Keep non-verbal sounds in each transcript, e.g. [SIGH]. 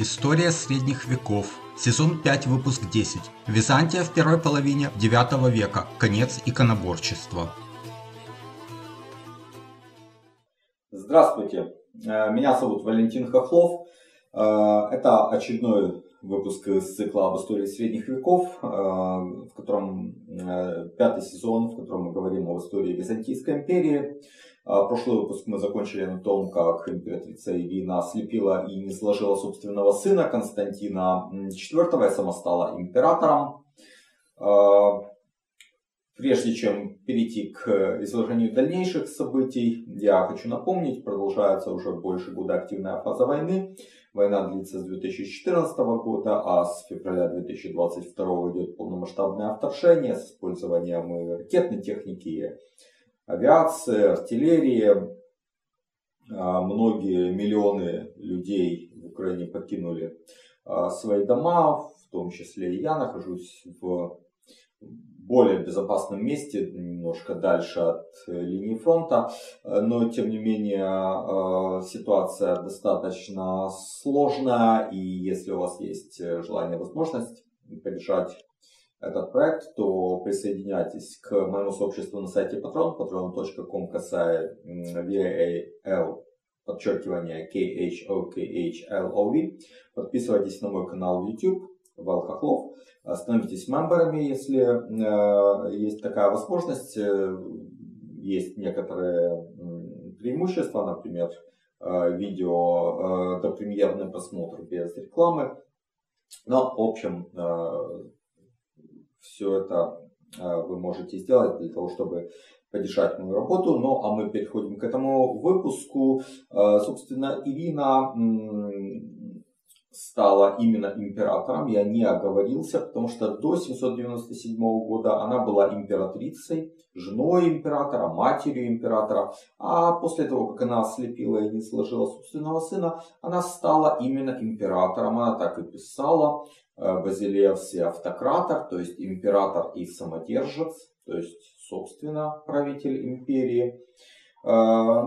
История средних веков. Сезон 5, выпуск 10. Византия в первой половине 9 века. Конец иконоборчества. Здравствуйте, э, меня зовут Валентин Хохлов. Э, это очередной выпуск из цикла об истории средних веков, э, в котором пятый сезон, в котором мы говорим об истории Византийской империи. Прошлый выпуск мы закончили на том, как императрица Ирина ослепила и не сложила собственного сына Константина IV и сама стала императором. Прежде чем перейти к изложению дальнейших событий, я хочу напомнить, продолжается уже больше года активная фаза войны. Война длится с 2014 года, а с февраля 2022 идет полномасштабное вторжение с использованием ракетной техники, авиации, артиллерии. А, многие миллионы людей в Украине покинули а, свои дома, в том числе и я нахожусь в более безопасном месте, немножко дальше от э, линии фронта, э, но тем не менее э, ситуация достаточно сложная, и если у вас есть желание, возможность поддержать этот проект, то присоединяйтесь к моему сообществу на сайте Patreon, patreon.com касая VAL подчеркивание KHOKHLOV. Подписывайтесь на мой канал в YouTube, Вал Хохлов. Становитесь мемберами, если э, есть такая возможность. Э, есть некоторые преимущества, например, э, видео до премьерный просмотр без рекламы. Но, в общем, все это вы можете сделать для того, чтобы поддержать мою работу. Ну, а мы переходим к этому выпуску. Собственно, Ирина стала именно императором, я не оговорился, потому что до 797 года она была императрицей, женой императора, матерью императора, а после того, как она ослепила и не сложила собственного сына, она стала именно императором, она так и писала, э, Базилевс автократор, то есть император и самодержец, то есть, собственно, правитель империи. Э,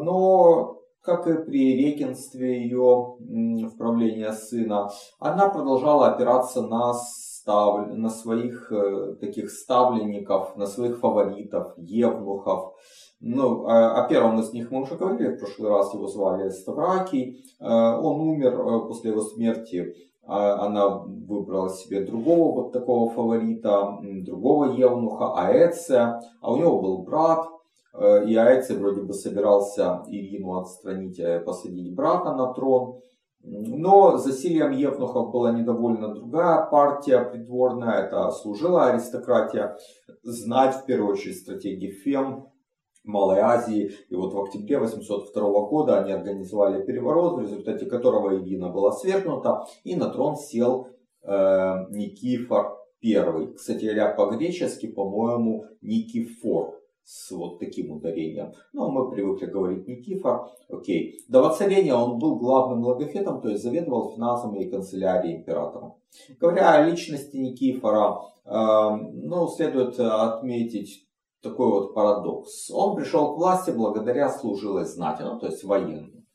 но как и при регенстве ее в правлении сына, она продолжала опираться на, став... на своих э, таких ставленников, на своих фаворитов, евнухов. Ну, о первом из них мы уже говорили, в прошлый раз его звали Ставракий. Он умер после его смерти. А она выбрала себе другого вот такого фаворита, другого евнуха, Аэция. А у него был брат, Э, и Айце вроде бы собирался Ирину отстранить, и посадить брата на трон. Но засилием Евнухов была недовольна другая партия придворная, это служила аристократия, знать в первую очередь стратегии ФЕМ, Малой Азии. И вот в октябре 802 года они организовали переворот, в результате которого Ирина была свергнута, и на трон сел э, Никифор I. Кстати говоря, по-гречески, по-моему, Никифор с вот таким ударением. Но ну, мы привыкли говорить Никифор. Окей. До воцарения он был главным логофетом, то есть заведовал финансами и канцелярией императора. Говоря о личности Никифора, э, ну, следует отметить такой вот парадокс. Он пришел к власти благодаря служилой знати, ну, то есть военной.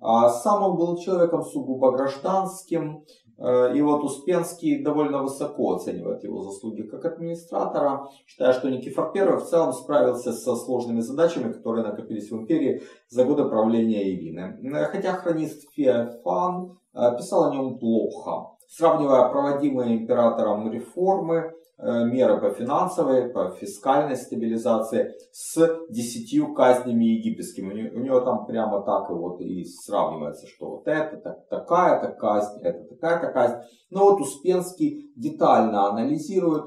А сам он был человеком сугубо гражданским, Э, и вот Успенский довольно высоко оценивает его заслуги как администратора, считая, что Никифор I в целом справился со сложными задачами, которые накопились в империи за годы правления Ирины. Э, хотя хронист Феофан э, писал о нем плохо, сравнивая проводимые императором реформы меры по финансовой, по фискальной стабилизации с десятью казнями египетскими. У него там прямо так и вот и сравнивается, что вот это так, такая-то казнь, это такая-то казнь. Но вот Успенский детально анализирует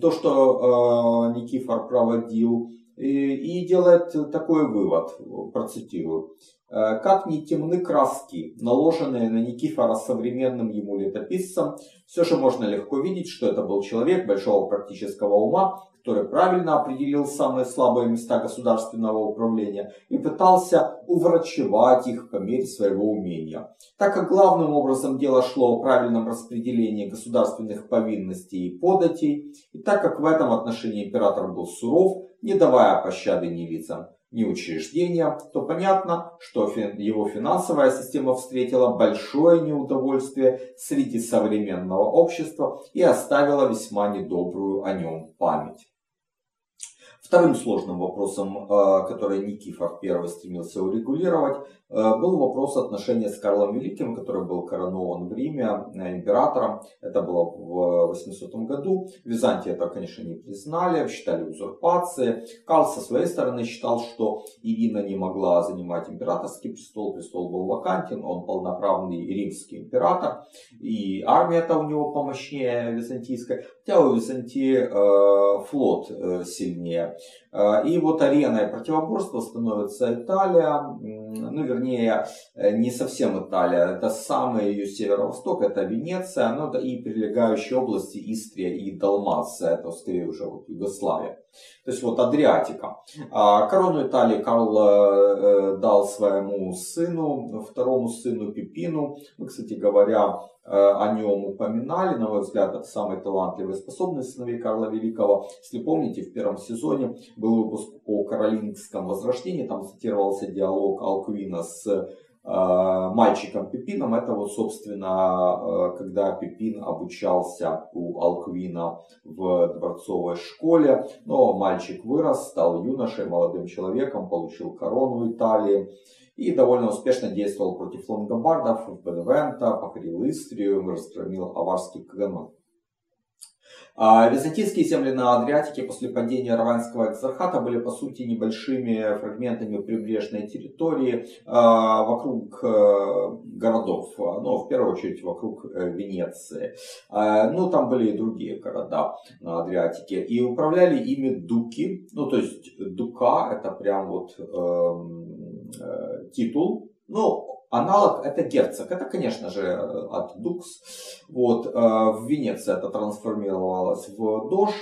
то, что э, Никифор проводил, и, делает такой вывод, процитирую. Э, как не темны краски, наложенные на Никифора современным ему летописцем, все же можно легко видеть, что это был человек большого практического ума, который правильно определил самые слабые места государственного управления и пытался уврачевать их по мере своего умения. Так как главным образом дело шло о правильном распределении государственных повинностей и податей, и так как в этом отношении император был суров, не давая пощады ни лицам, ни учреждения, то понятно, что его финансовая система встретила большое неудовольствие среди современного общества и оставила весьма недобрую о нем память. Вторым сложным вопросом, э, который Никифор I стремился урегулировать, был вопрос отношения с Карлом Великим, который был коронован в Риме э, императором. Это было в 800 году. Византии это, конечно, не признали, считали узурпацией. Карл со своей стороны считал, что Ирина не могла занимать императорский престол, престол был вакантен, он полноправный римский император, и армия-то у него помощнее византийская, хотя у Византии флот сильнее. А, и вот ареной противоборства становится Италия, ну вернее не совсем Италия, это самый ее северо-восток, это Венеция, это и прилегающие области Истрия и Далмация, это скорее уже вот Югославия. То есть вот Адриатика. Корону Италии Карл э, дал своему сыну, второму сыну Пипину. Мы, кстати говоря, э, о нем упоминали. На мой взгляд, это самый талантливый и способный сыновей Карла Великого. Если помните, в первом сезоне был выпуск о Каролингском возрождении. Там цитировался диалог Алквина с Э, мальчиком Пипином. Это вот, собственно, э, когда Пипин обучался у Алквина в дворцовой школе. Но мальчик вырос, стал юношей, молодым человеком, получил корону Италии и довольно успешно действовал против лонгобардов в Беневента, покорил Истрию, разгромил аварский каганат. А византийские земли на Адриатике после падения Раванского экзархата были по сути небольшими фрагментами прибрежной территории а, вокруг э, городов, ну, в первую очередь вокруг э, Венеции. А, ну, там были и другие города на Адриатике. И управляли ими дуки, ну, то есть дука это прям вот эм, э, титул, ну, Аналог это герцог. Это, конечно же, от Дукс. Вот, э, в Венеции это трансформировалось в Дож.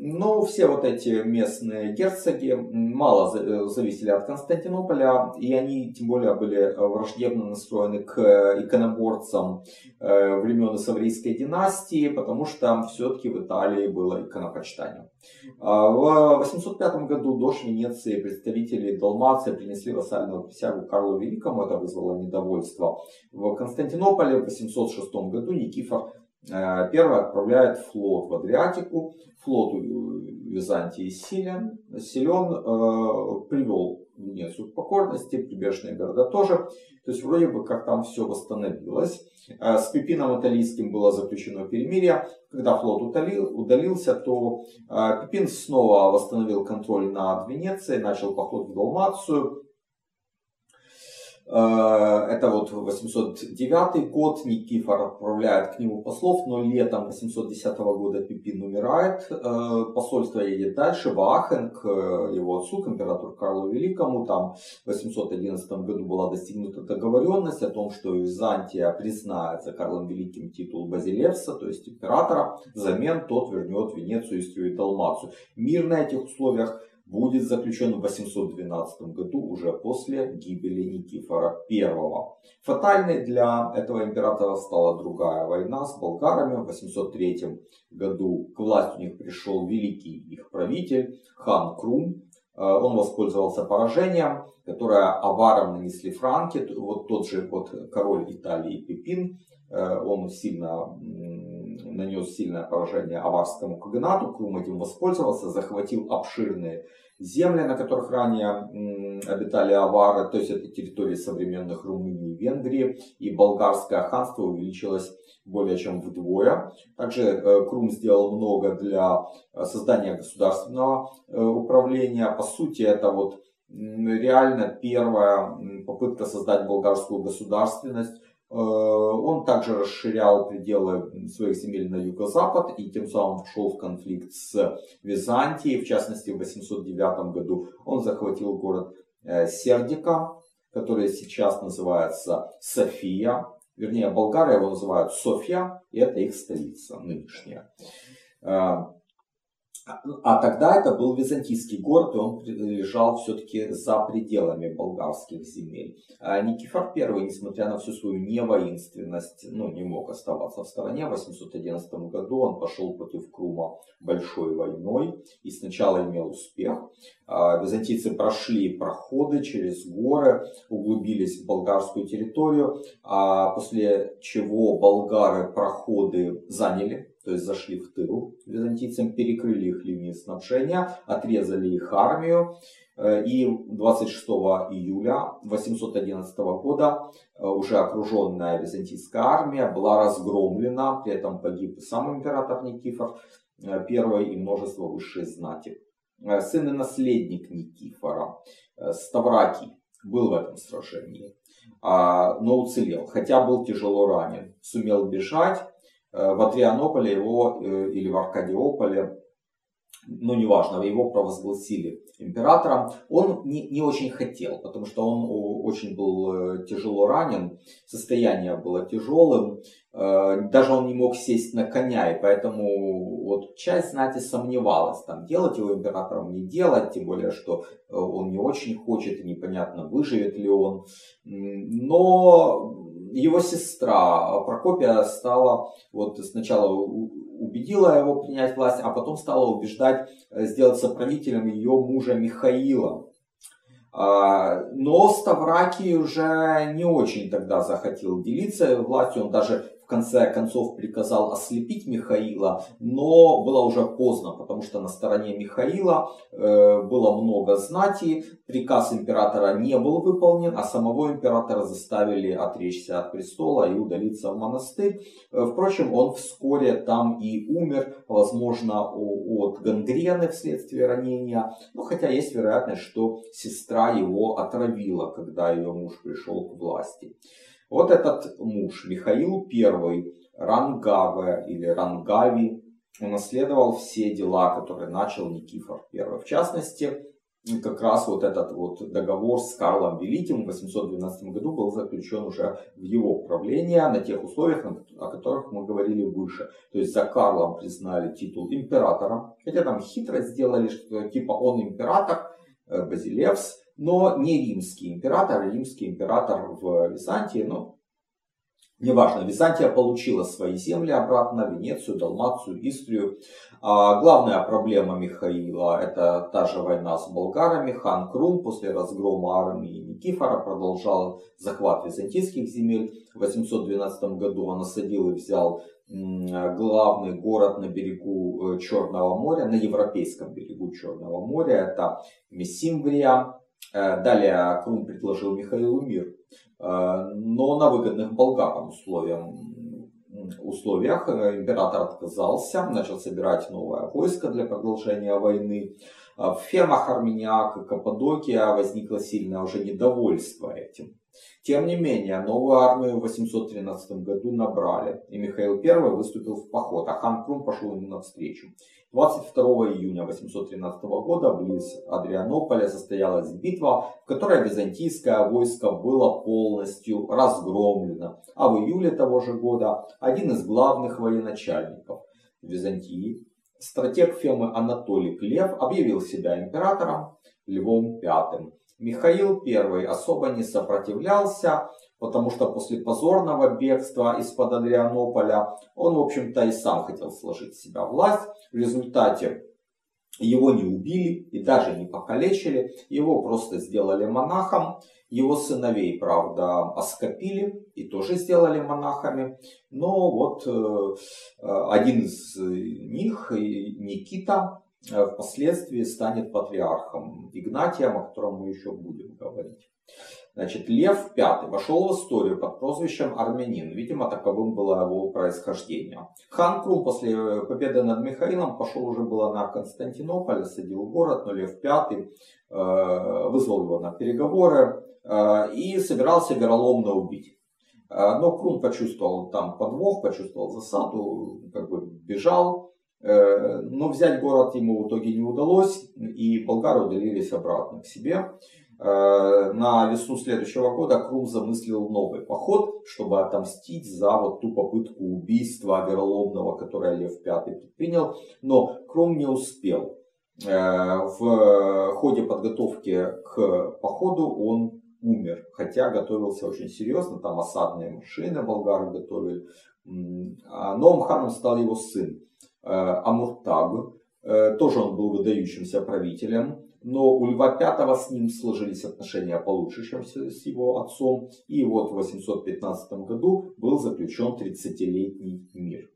Но все вот эти местные герцоги мало э, зависели от Константинополя, и они тем более были враждебно настроены к иконоборцам э, времен Саврийской династии, потому что все-таки в Италии было иконопочитание. А в 805 году до Венеции представители Далмации принесли вассальную присягу Карлу Великому, это вызвало недовольство. В Константинополе в 806 году Никифор Э, первый отправляет флот в Адриатику. Флот у Византии силен, силен, э, привел Венецию к покорности, прибежные города тоже. То есть вроде бы как там все восстановилось. Э, с Пипином Италийским было заключено перемирие. Когда флот удалил, удалился, то Пипин снова восстановил контроль над Венецией, начал поход в Далмацию. Э, это вот 809 год, Никифор отправляет к нему послов, но летом 810 года Пипин умирает, э, посольство едет дальше в Ахен к его отцу, к императору Карлу Великому. Там в 811 году была достигнута договоренность о том, что Византия признает за Карлом Великим титул Базилевса, то есть императора, взамен тот вернет Венецию, Истрию и Далмацию. Мир на этих условиях будет заключен в 812 году уже после гибели Никифора I. Фатальной для этого императора стала другая война с болгарами. В 803 году к власти у них пришел великий их правитель хан Крум. Э, он воспользовался поражением, которое аварам нанесли франки. Вот тот же вот король Италии Пипин, э, он сильно нанес сильное поражение аварскому каганату. Крум этим воспользовался, захватил обширные земли, на которых ранее обитали авары, то есть это территории современных Румынии и Венгрии, и болгарское ханство увеличилось более чем вдвое. Также э, Крум сделал много для э, создания государственного э, управления. По сути, это вот реально первая попытка создать болгарскую государственность он также расширял пределы своих земель на юго-запад и тем самым вшел в конфликт с Византией. В частности, в 809 году он захватил город э, Сердика, который сейчас называется София. Вернее, Болгария его называют София, и это их столица нынешняя. А тогда это был византийский город, и он лежал все-таки за пределами болгарских земель. А Никифор I, несмотря на всю свою невоинственность, ну, не мог оставаться в стороне. В 811 году он пошел против Крума большой войной и сначала имел успех. А византийцы прошли проходы через горы, углубились в болгарскую территорию, а после чего болгары проходы заняли то есть зашли в тыл византийцам, перекрыли их линии снабжения, отрезали их армию. Э, и 26 июля 811 года э, уже окруженная византийская армия была разгромлена, при этом погиб сам император Никифор I и множество высшей знати. Э, сын и наследник Никифора, Ставракий, был в этом сражении, а, но уцелел, хотя был тяжело ранен, сумел бежать, Э, в Адрианополе его э, или в Аркадиополе, ну неважно, его провозгласили императором. Он не, не очень хотел, потому что он очень был э, тяжело ранен, состояние было тяжелым, даже он не мог сесть на коня, и поэтому вот часть знати сомневалась, там делать его императором, не делать, тем более, что он не очень хочет, непонятно, выживет ли он. Но его сестра Прокопия стала, вот сначала убедила его принять власть, а потом стала убеждать э, сделаться правителем ее мужа Михаила. А, но Ставракий уже не очень тогда захотел делиться властью, он даже конце концов приказал ослепить Михаила, но было уже поздно, потому что на стороне Михаила э, было много знати, приказ императора не был выполнен, а самого императора заставили отречься от престола и удалиться в монастырь. Э, впрочем, он вскоре там и умер, возможно, от гангрены вследствие ранения, но хотя есть вероятность, что сестра его отравила, когда ее муж пришел к власти. Вот этот муж, Михаил I, Рангаве или Рангави, унаследовал все дела, которые начал Никифор I. В частности, как раз вот этот вот договор с Карлом Великим в 812 году был заключен уже в его правление на тех условиях, о которых мы говорили выше. То есть за Карлом признали титул императора, хотя там хитро сделали, что типа он император, э, Базилевс, но не римский император, римский император в Византии, ну, Неважно, Византия получила свои земли обратно, Венецию, Далмацию, Истрию. А главная проблема Михаила – это та же война с болгарами. Хан Крум после разгрома армии Никифора продолжал захват византийских земель. В 812 году он осадил и взял главный город на берегу э, Черного моря, на европейском берегу Черного моря. Это Мессимврия, далее Крум предложил Михаилу мир, э, но на выгодных болгарам условиям, условиях э, император отказался, начал собирать новое войско для продолжения войны. В фермах Армениак и Каппадокия возникло сильное уже недовольство этим. Тем не менее, новую армию в 813 году набрали, и Михаил I выступил в поход, а хан Крум пошел ему навстречу. 22 июня 813 года близ Адрианополя состоялась битва, в которой византийское войско было полностью разгромлено. А в июле того же года один из главных военачальников Византии, стратег Фемы Анатолий Клев, объявил себя императором Львом V. Михаил I особо не сопротивлялся, потому что после позорного бегства из-под Адрианополя он, в общем-то, и сам хотел сложить в себя власть. В результате его не убили и даже не покалечили, его просто сделали монахом. Его сыновей, правда, оскопили и тоже сделали монахами. Но вот э, один из них, Никита, э, впоследствии станет патриархом Игнатием, о котором мы еще будем говорить. Значит, Лев V вошел в историю под прозвищем Армянин. Видимо, таковым было его происхождение. Хан Крум после победы над Михаилом пошел уже было на Константинополь, садил город, но Лев V э, вызвал его на переговоры э, и собирался вероломно убить. Э, но Крум почувствовал там подвох, почувствовал засаду, как бы бежал. Но взять город ему в итоге не удалось, и болгары удалились обратно к себе. На весну следующего года Крум замыслил новый поход, чтобы отомстить за вот ту попытку убийства вероломного, которое Лев V предпринял. Но Крум не успел. В ходе подготовки к походу он умер, хотя готовился очень серьезно, там осадные машины болгары готовили. А новым ханом стал его сын Амуртаг, тоже он был выдающимся правителем, но у Льва V с ним сложились отношения получше, чем с его отцом. И вот в 815 году был заключен 30-летний мир.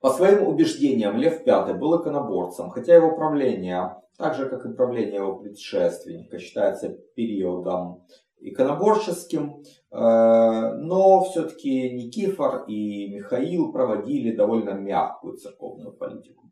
По своим убеждениям Лев V был иконоборцем, хотя его правление, так же как и правление его предшественника, считается периодом иконоборческим, э, но все-таки Никифор и Михаил проводили довольно мягкую церковную политику.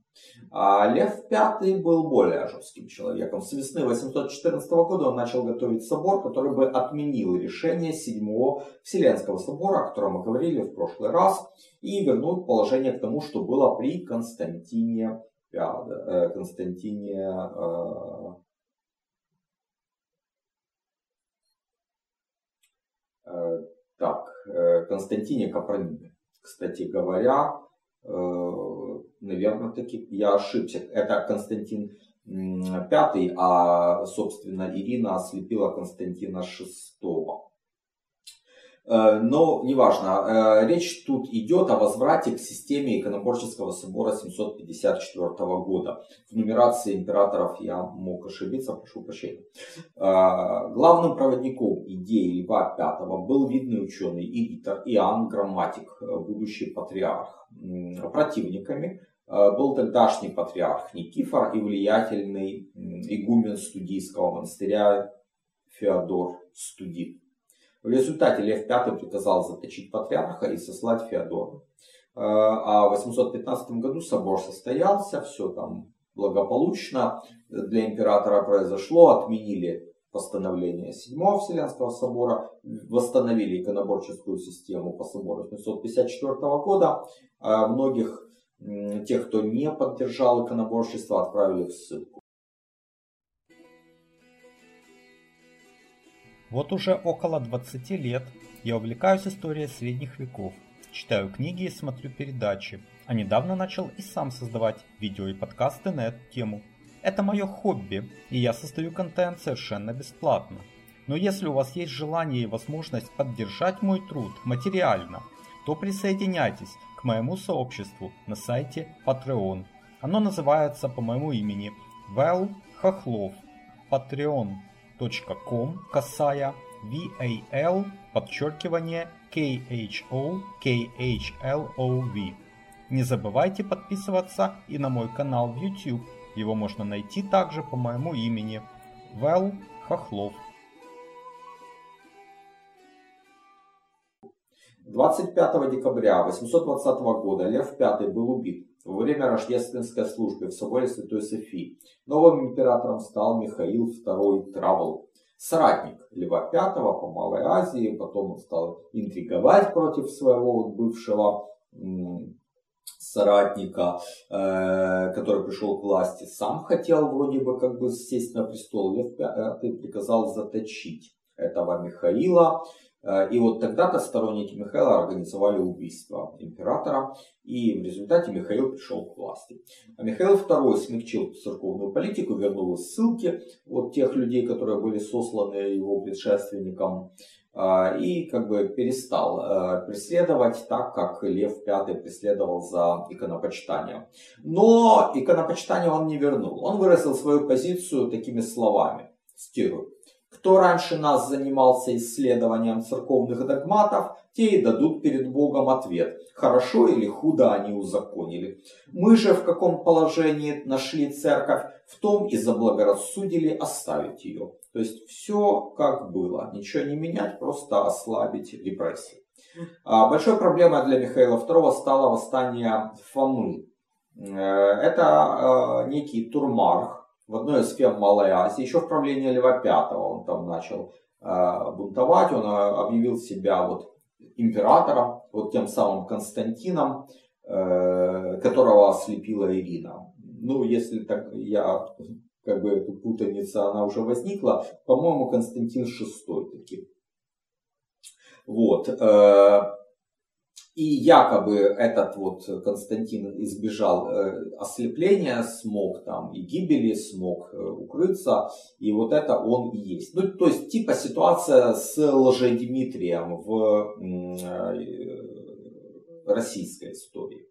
А Лев V был более жестким человеком. С весны 814 года он начал готовить собор, который бы отменил решение седьмого Вселенского собора, о котором мы говорили в прошлый раз, и вернул положение к тому, что было при Константине э, Константине э, э, так, Константине Капрониме. Кстати говоря, наверное, таки я ошибся. Это Константин пятый, а, собственно, Ирина ослепила Константина шестого. Э, но неважно, э, речь тут идет о возврате к системе иконоборческого собора 754 года. В нумерации императоров я мог ошибиться, прошу прощения. Э, главным проводником идеи Льва V был видный ученый и Иоанн Грамматик, будущий патриарх. Противниками был тогдашний патриарх Никифор и влиятельный игумен студийского монастыря Феодор Студит. В результате Лев V приказал заточить патриарха и сослать Феодора. Э, а в 815 году собор состоялся, все там благополучно для императора произошло, отменили постановление 7 Вселенского собора, восстановили иконоборческую систему по собору 754 года. А многих тех, кто не поддержал иконоборчество, отправили в ссылку. Вот уже около 20 лет я увлекаюсь историей средних веков, читаю книги и смотрю передачи, а недавно начал и сам создавать видео и подкасты на эту тему. Это мое хобби, и я создаю контент совершенно бесплатно. Но если у вас есть желание и возможность поддержать мой труд материально, то присоединяйтесь к моему сообществу на сайте Patreon. Оно называется по моему имени Вэл Хохлов. Patreon patreon.com косая VAL подчеркивание KHO KHLOV. Не забывайте подписываться и на мой канал в YouTube. Его можно найти также по моему имени Вэл Хохлов. 25 декабря 820 года Лев V был убит во время рождественской службы в соборе Святой Софии. Новым императором стал Михаил II Травл, соратник Льва V по Малой Азии, потом он стал интриговать против своего бывшего соратника, э, который пришел к власти, сам хотел вроде бы как бы сесть на престол. Лев V приказал заточить этого Михаила. Э, и вот тогда-то сторонники Михаила организовали убийство императора, и в результате Михаил пришел к власти. А Михаил II смягчил церковную политику, вернул из ссылки вот тех людей, которые были сосланы его предшественникам, э, и как бы перестал э, преследовать так, как Лев V преследовал за иконопочитание. Но иконопочитание он не вернул. Он выразил свою позицию такими словами, цитирую. Кто раньше нас занимался исследованием церковных догматов, те и дадут перед Богом ответ, хорошо или худо они узаконили. Мы же в каком положении нашли церковь, в том и заблагорассудили оставить ее. То есть все как было, ничего не менять, просто ослабить репрессии. А большой проблемой для Михаила II стало восстание Фомы. Э, это э, некий турмарх, в одной из ферм Малой Азии, еще в правлении Льва V он там начал э, бунтовать, он э, объявил себя вот императором, вот тем самым Константином, э, которого ослепила Ирина. Ну, если так я как бы эта путаница, она уже возникла. По-моему, Константин VI таки. Вот. Э, и якобы этот вот Константин избежал э, ослепления, смог там и гибели, смог э, укрыться. И вот это он и есть. Ну, то есть типа ситуация с Лжедимитрием в российской истории.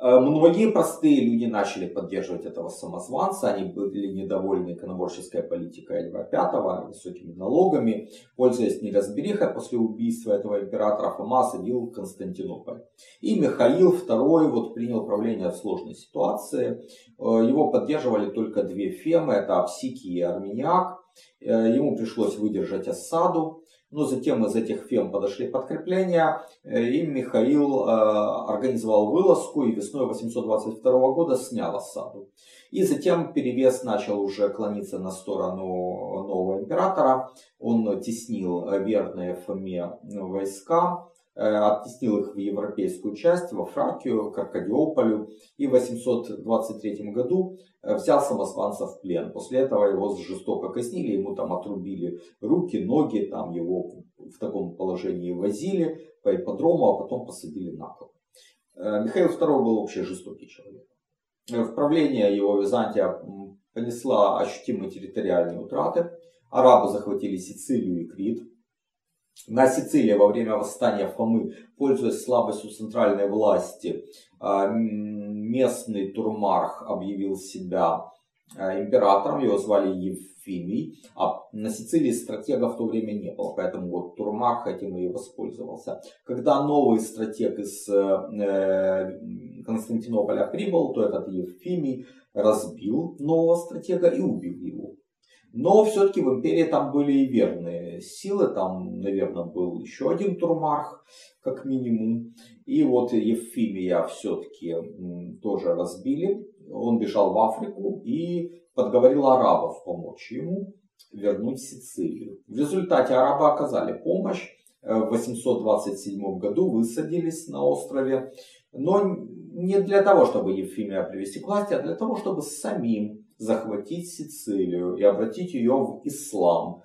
Э, многие простые люди начали поддерживать этого самозванца, они были недовольны иконоборческой политикой Льва V, высокими налогами. Пользуясь неразберихой после убийства этого императора, Фома осадил Константинополь. И Михаил II вот принял правление в сложной ситуации. Э, его поддерживали только две фемы, это Апсики и Армяняк. Э, ему пришлось выдержать осаду. Но затем из этих фем подошли подкрепления, э, и Михаил э, организовал вылазку и весной 822 года снял осаду. И затем перевес начал уже клониться на сторону нового императора. Он теснил верные Фоме войска, оттеснил их в европейскую часть, во Фракию, к Аркадиополю, и в 823 году э, взял самозванца в плен. После этого его жестоко казнили, ему там отрубили руки, ноги, там его в таком положении возили по ипподрому, а потом посадили на кол. Э, Михаил II был вообще жестокий человек. В правление его Византия понесла ощутимые территориальные утраты. Арабы захватили Сицилию и Крит, на Сицилии во время восстания Фомы, пользуясь слабостью центральной власти, а, местный турмарх объявил себя а, императором, его звали Евфимий, а на Сицилии стратега в то время не было, поэтому вот Турмарх этим и воспользовался. Когда новый стратег из э, Константинополя прибыл, то этот Евфимий разбил нового стратега и убил его. Но все-таки в империи там были и верные силы. Там, наверное, был еще один турмарх, как минимум. И вот Евфимия все-таки тоже разбили. Он бежал в Африку и подговорил арабов помочь ему вернуть Сицилию. В результате арабы оказали помощь. Э, в 827 году высадились на острове. Но не для того, чтобы Евфимия привести к власти, а для того, чтобы самим захватить Сицилию и обратить ее в ислам.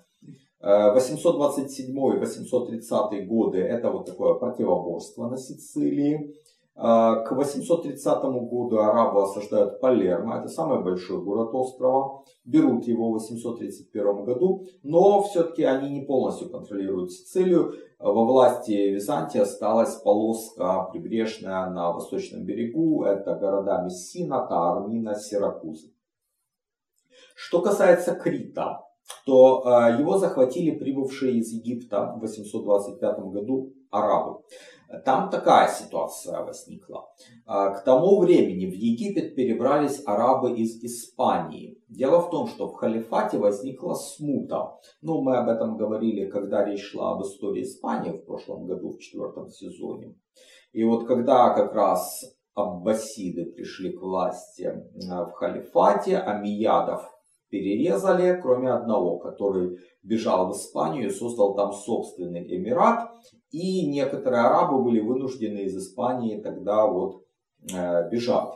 827-830 э, годы это вот такое противоборство на Сицилии. Э, к 830 году арабы осаждают Палермо, это самый большой город острова. Берут его в 831 году, но все-таки они не полностью контролируют Сицилию. Во власти Византии осталась полоска прибрежная на восточном берегу. Это города Мессина, Таармина, Сиракузы. Что касается Крита, то э, его захватили прибывшие из Египта в 825 году арабы. Там такая ситуация возникла. Э, к тому времени в Египет перебрались арабы из Испании. Дело в том, что в халифате возникла смута. Ну, мы об этом говорили, когда речь шла об истории Испании в прошлом году, в четвертом сезоне. И вот когда как раз аббасиды пришли к власти э, в халифате, амиядов перерезали, кроме одного, который бежал в Испанию и создал там собственный эмират. И некоторые арабы были вынуждены из Испании тогда вот э, бежать.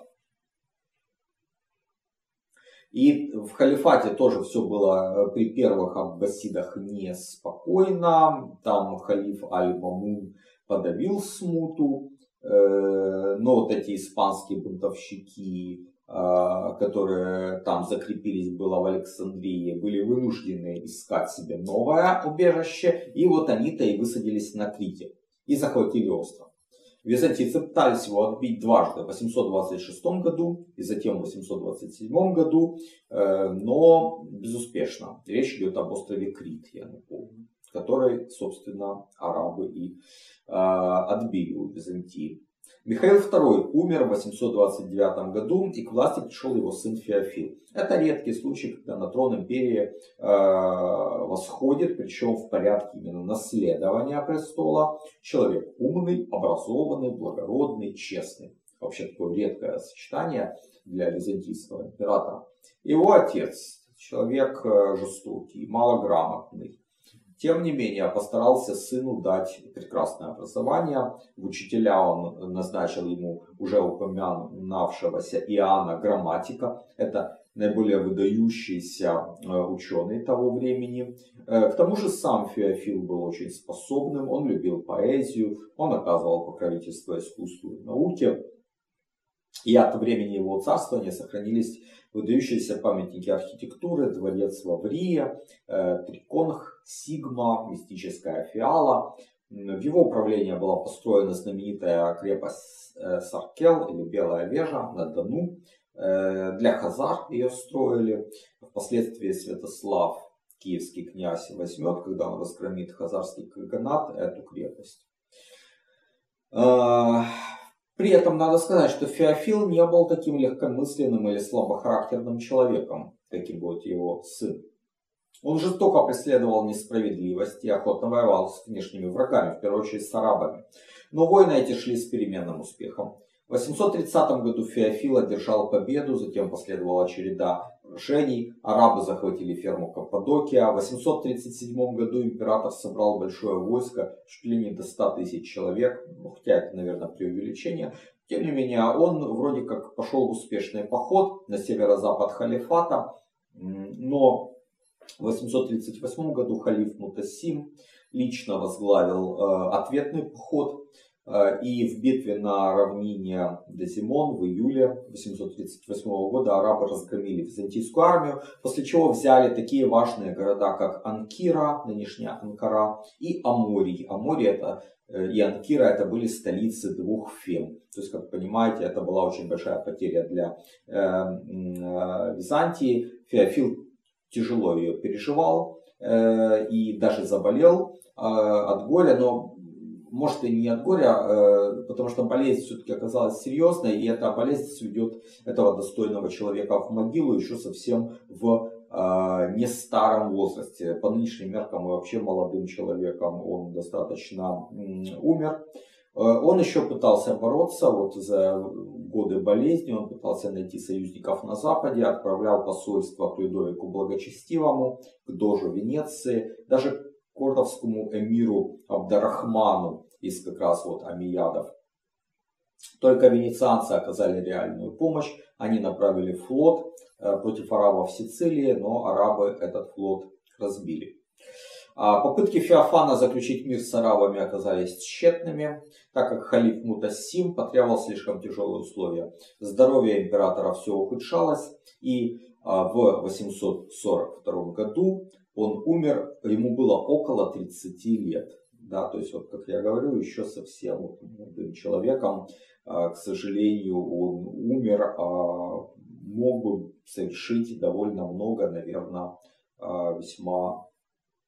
И в халифате тоже все было э, при первых аббасидах неспокойно. Там халиф Аль-Мамун подавил смуту. Э, но вот эти испанские бунтовщики которые там закрепились было в Александрии, были вынуждены искать себе новое убежище, и вот они-то и высадились на Крите и захватили остров. Византийцы пытались его отбить дважды, в 826 году и затем в 827 году, э, но безуспешно. Речь идет об острове Крит, я напомню, который, собственно, арабы и а, отбили у Византии. Михаил II умер в 829 году, и к власти пришел его сын Феофил. Это редкий случай, когда на трон империи э, восходит, причем в порядке именно наследования престола, человек умный, образованный, благородный, честный. Вообще такое редкое сочетание для византийского императора. Его отец, человек э, жестокий, малограмотный, Тем не менее, постарался сыну дать прекрасное образование. В учителя он назначил ему уже упоминавшегося Иоанна Грамматика. Это наиболее выдающийся э, ученый того времени. Э, к тому же сам Феофил был очень способным, он любил поэзию, он оказывал покровительство искусству и науке. И от времени его царствования сохранились выдающиеся памятники архитектуры, дворец Ваврия, э, Триконг, Сигма, мистическая Фиала. В его управлении была построена знаменитая крепость э, Саркел или Белая Вежа на Дону. Э, для хазар ее строили. Впоследствии Святослав, киевский князь, возьмет, когда он разгромит хазарский каганат, эту крепость. При этом надо сказать, что Феофил не был таким легкомысленным или слабохарактерным человеком, каким будет его сын. Он жестоко преследовал несправедливость и охотно воевал с внешними врагами, в первую очередь с арабами. Но войны эти шли с переменным успехом. В 830 году Феофил одержал победу, затем последовала череда сражений. Арабы захватили ферму Каппадокия. В 837 году император собрал большое войско, чуть ли не до 100 тысяч человек, ну, хотя это, наверное, преувеличение. Тем не менее, он вроде как пошел в успешный поход на северо-запад халифата, но в 838 году халиф Мутасим лично возглавил э, ответный поход и в битве на равнине Дезимон в июле 838 года арабы разгромили византийскую армию, после чего взяли такие важные города, как Анкира, нынешняя Анкара, и Аморий. Аморий это э, и Анкира это были столицы двух фем. То есть, как понимаете, это была очень большая потеря для э, э, Византии. Феофил тяжело ее переживал э, и даже заболел э, от горя, но может и не от горя, а, потому что болезнь все-таки оказалась серьезной, и эта болезнь сведет этого достойного человека в могилу еще совсем в а, не старом возрасте. По нынешним меркам и вообще молодым человеком он достаточно умер. А, он еще пытался бороться вот за годы болезни, он пытался найти союзников на Западе, отправлял посольство к Людовику Благочестивому, к Дожу Венеции, даже кордовскому эмиру Абдарахману из как раз вот амиядов. Только венецианцы оказали реальную помощь. Они направили флот э, против арабов в Сицилии, но арабы этот флот разбили. А попытки Феофана заключить мир с арабами оказались тщетными, так как халиф Мутассим потребовал слишком тяжелые условия. Здоровье императора все ухудшалось, и а, в 842 году он умер, ему было около 30 лет. Да, то есть, вот, как я говорю, еще совсем вот, молодым человеком, а, к сожалению, он умер, а мог бы совершить довольно много, наверное, а, весьма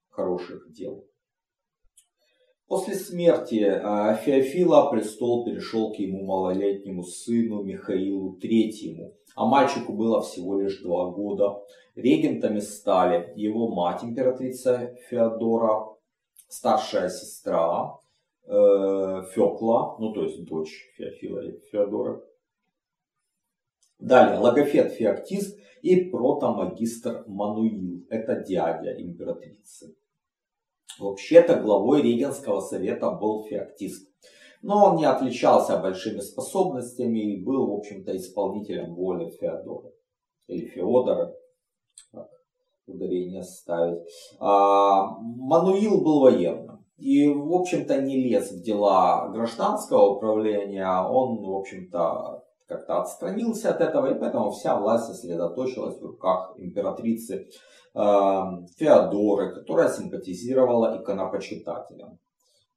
хороших дел. После смерти а, Феофила престол перешел к ему малолетнему сыну Михаилу III, а мальчику было всего лишь два года. Регентами стали его мать, императрица Феодора, старшая сестра э, Фекла, ну то есть дочь Феофила и Феодора. Далее, логофет Феоктист и протомагистр Мануил, это дядя императрицы. Вообще-то главой Регенского совета был Феоктист. Но он не отличался большими способностями и был, в общем-то, исполнителем воли Феодора. Или Феодора, так, ударение ставить. А, Мануил был военным. И, в общем-то, не лез в дела гражданского управления. Он, в общем-то, как-то отстранился от этого, и поэтому вся власть сосредоточилась в руках императрицы Эм, Феодоры, которая симпатизировала иконопочитателям.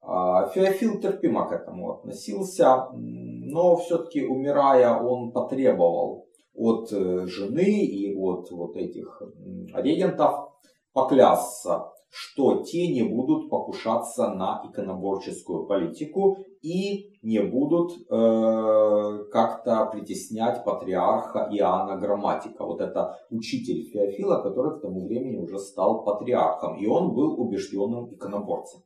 А, Феофил терпимо к этому относился, но все-таки умирая он потребовал от э, жены и от вот этих регентов поклясться, что те не будут покушаться на иконоборческую политику и не будут э, как-то притеснять патриарха Иоанна Грамматика. Вот это учитель Феофила, который к тому времени уже стал патриархом. И он был убежденным иконоборцем.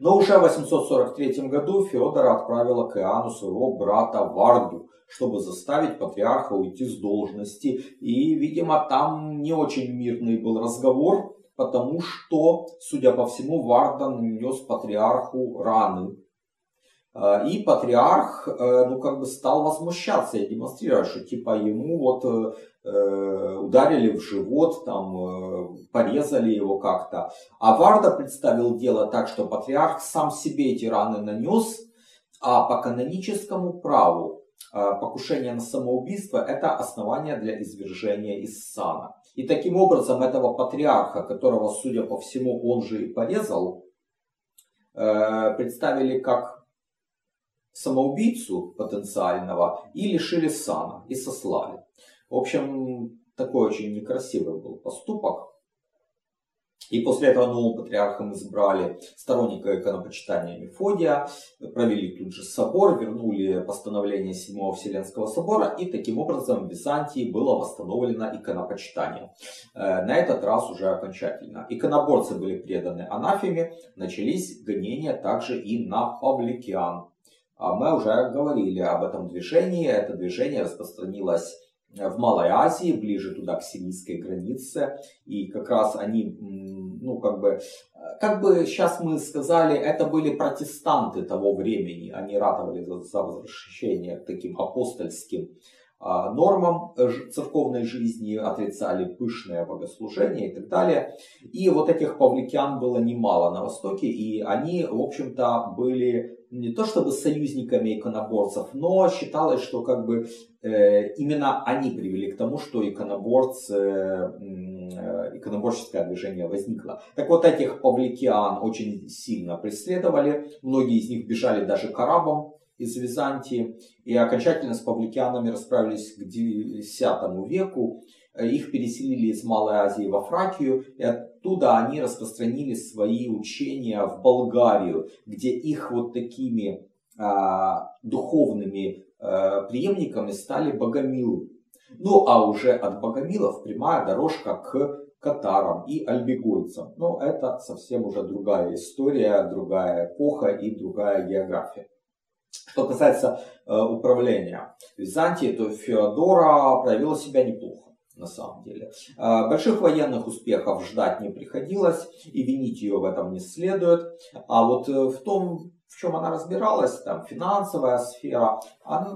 Но уже в 843 году Феодора отправила к Иоанну своего брата Варду, чтобы заставить патриарха уйти с должности. И, видимо, там не очень мирный был разговор потому что, судя по всему, Варда нанес патриарху раны. Э, и патриарх, э, ну, как бы стал возмущаться и демонстрировать, что типа ему вот ударили в живот, там, порезали его как-то. А Варда представил дело так, что патриарх сам себе эти раны нанес, а по каноническому праву покушение на самоубийство – это основание для извержения из сана. И таким образом этого патриарха, которого, судя по всему, он же и порезал, э, представили как самоубийцу потенциального и лишили сана, и сослали. В общем, такой очень некрасивый был поступок. И после этого новым патриархом избрали сторонника иконопочитания Мефодия, провели тут же собор, вернули постановление Седьмого Вселенского собора, и таким образом в Византии было восстановлено иконопочитание. Э, на этот раз уже окончательно. Иконоборцы были преданы анафеме, начались гонения также и на павликиан. А мы уже говорили об этом движении. Это движение распространилось в Малой Азии, ближе туда к сирийской границе. И как раз они, ну как бы, как бы сейчас мы сказали, это были протестанты того времени. Они ратовали за, за возвращение к таким апостольским а, нормам церковной жизни, отрицали пышное богослужение и так далее. И вот этих павликян было немало на Востоке, и они, в общем-то, были не то чтобы союзниками иконоборцев, но считалось, что как бы э, именно они привели к тому, что иконоборцы, э, иконоборческое движение возникло. Так вот этих павликиан очень сильно преследовали, многие из них бежали даже к арабам из Византии и окончательно с павликианами расправились к X веку. Их переселили из Малой Азии во Фракию, и оттуда они распространили свои учения в Болгарию, где их вот такими а, духовными а, преемниками стали богомилы. Ну а уже от богомилов прямая дорожка к катарам и альбегойцам. Но это совсем уже другая история, другая эпоха и другая география. Что касается э, управления Византии, то Феодора проявила себя неплохо на самом деле. Э, больших военных успехов ждать не приходилось, и винить ее в этом не следует. А вот э, в том, в чем она разбиралась, там финансовая сфера,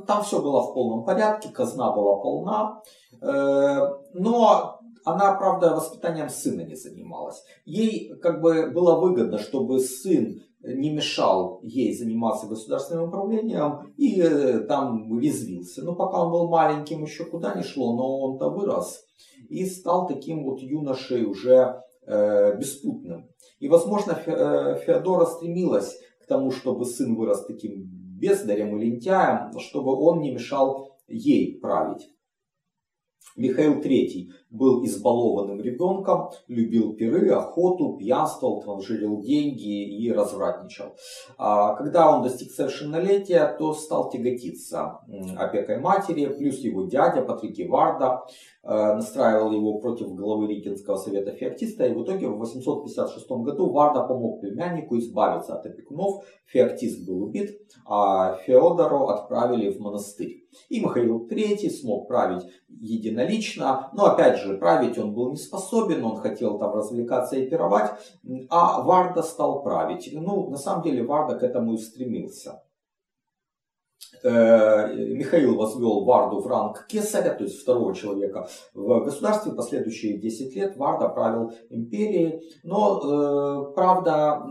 там все было в полном порядке, казна была полна. Э, но она, правда, воспитанием сына не занималась. Ей как бы было выгодно, чтобы сын не мешал ей заниматься государственным управлением и э, там резвился. Но пока он был маленьким, еще куда не шло, но он-то вырос и стал таким вот юношей уже э, беспутным. И, возможно, э, Феодора стремилась к тому, чтобы сын вырос таким бездарем и лентяем, чтобы он не мешал ей править. Михаил III был избалованным ребенком, любил пиры, охоту, пьянствовал, транжирил деньги и развратничал. А когда он достиг совершеннолетия, то стал тяготиться опекой матери, плюс его дядя Патрик Варда э, настраивал его против главы Рикинского совета Феоктиста, и в итоге в 856 году Варда помог племяннику избавиться от опекунов, Феоктист был убит, а Феодору отправили в монастырь. И Михаил III смог править единолично, но опять же, править он был не способен, он хотел там развлекаться и пировать, а Варда стал править. Ну, на самом деле, Варда к этому и стремился. Э, Михаил возвел Варду в ранг кесаря, то есть второго человека в государстве. Последующие 10 лет Варда правил империей. Но, э, правда,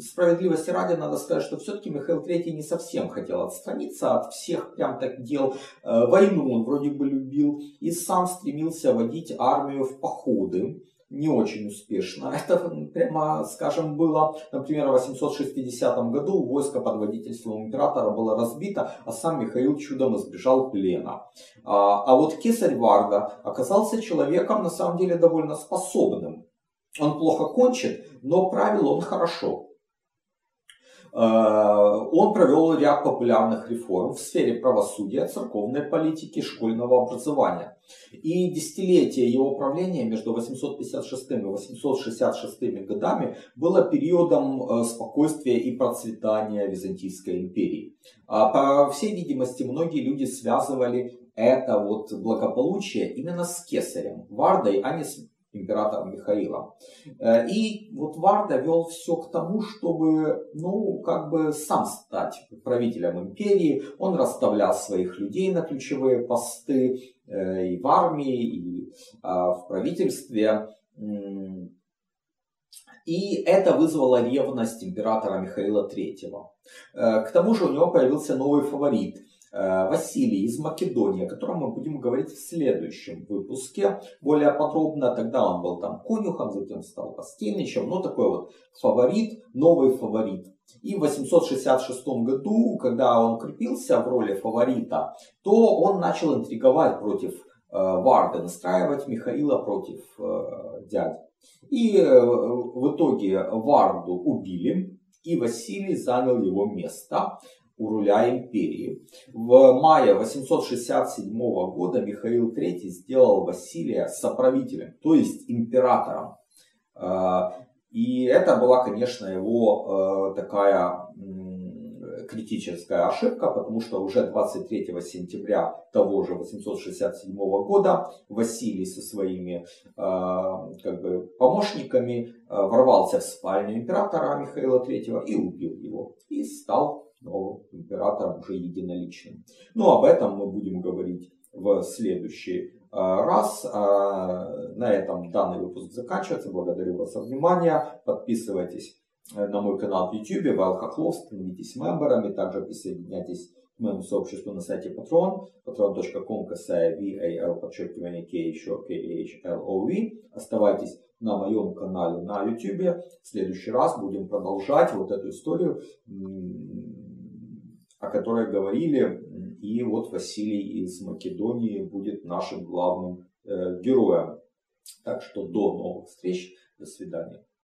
справедливости ради надо сказать, что все-таки Михаил III не совсем хотел отстраниться от всех прям так дел. Э, войну он вроде бы любил и сам стремился водить армию в походы не очень успешно. [LAUGHS] Это, прямо скажем, было, например, в 860 году войско под водительством императора было разбито, а сам Михаил чудом избежал плена. А, а вот кесарь Варда оказался человеком, на самом деле, довольно способным. Он плохо кончит, но правил он хорошо. Э, он провел ряд популярных реформ в сфере правосудия, церковной политики, школьного образования. И десятилетие его правления между 856 и 866 годами было периодом э, спокойствия и процветания Византийской империи. А по всей видимости, многие люди связывали это вот благополучие именно с кесарем, Вардой, а не с императором Михаилом. Э, и вот Варда вел все к тому, чтобы, ну, как бы сам стать правителем империи. Он расставлял своих людей на ключевые посты э, и в армии, и а, в правительстве. И это вызвало ревность императора Михаила III. Э, к тому же у него появился новый фаворит – Василий из Македонии, о котором мы будем говорить в следующем выпуске более подробно. Тогда он был там конюхом, затем стал постельничем, ну такой вот фаворит, новый фаворит. И в 866 году, когда он укрепился в роли фаворита, то он начал интриговать против э, Варды, настраивать Михаила против э, дяди. И э, в итоге Варду убили, и Василий занял его место у руля империи. В мае 867 года Михаил III сделал Василия соправителем, то есть императором. А, и это была, конечно, его э, такая критическая ошибка, потому что уже 23 сентября того же 867 года Василий со своими э, как бы, помощниками э, ворвался в спальню императора Михаила III и убил его. И стал новым императором уже единоличным. Но об этом мы будем говорить в следующий а, раз. А, на этом данный выпуск заканчивается. Благодарю вас за внимание. Подписывайтесь э, на мой канал в YouTube, Вайл Хохлов, становитесь мемберами, также присоединяйтесь к моему сообществу на сайте Patreon, patreon.com, касая VAL, подчеркивание K, еще KHLOV. Оставайтесь на моем канале на YouTube. В следующий раз будем продолжать вот эту историю о которой говорили. И вот Василий из Македонии будет нашим главным э, героем. Так что до новых встреч. До свидания.